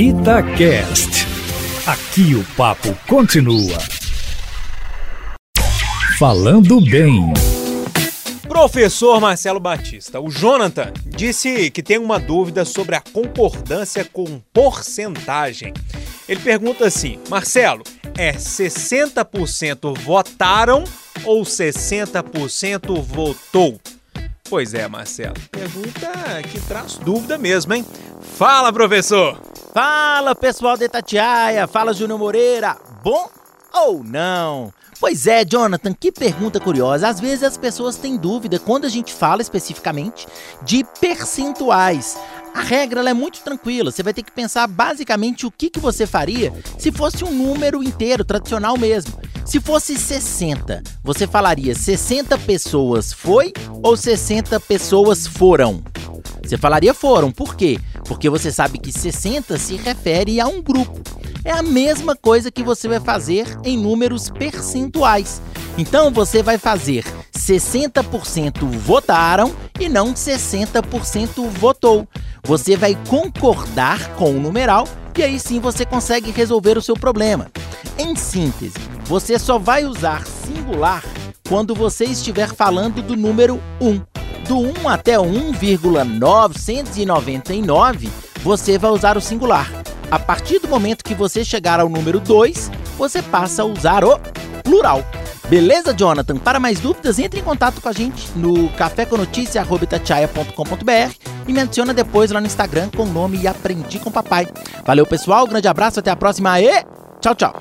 Itacast. Aqui o papo continua. Falando bem. Professor Marcelo Batista, o Jonathan disse que tem uma dúvida sobre a concordância com porcentagem. Ele pergunta assim: Marcelo, é 60% votaram ou 60% votou? Pois é, Marcelo. Pergunta que traz dúvida mesmo, hein? Fala, professor! Fala, pessoal de Itatiaia! Fala, Júnior Moreira! Bom ou não? Pois é, Jonathan, que pergunta curiosa. Às vezes as pessoas têm dúvida quando a gente fala especificamente de percentuais. A regra é muito tranquila, você vai ter que pensar basicamente o que, que você faria se fosse um número inteiro, tradicional mesmo. Se fosse 60, você falaria 60 pessoas foi ou 60 pessoas foram? Você falaria foram, por quê? Porque você sabe que 60 se refere a um grupo. É a mesma coisa que você vai fazer em números percentuais. Então você vai fazer 60% votaram e não 60% votou. Você vai concordar com o numeral e aí sim você consegue resolver o seu problema. Em síntese, você só vai usar singular quando você estiver falando do número 1. Do 1 até 1,999, você vai usar o singular. A partir do momento que você chegar ao número 2, você passa a usar o plural. Beleza, Jonathan? Para mais dúvidas, entre em contato com a gente no caféconoticia.com.br e me adiciona depois lá no Instagram com o nome e Aprendi com Papai. Valeu, pessoal. Grande abraço, até a próxima e tchau, tchau.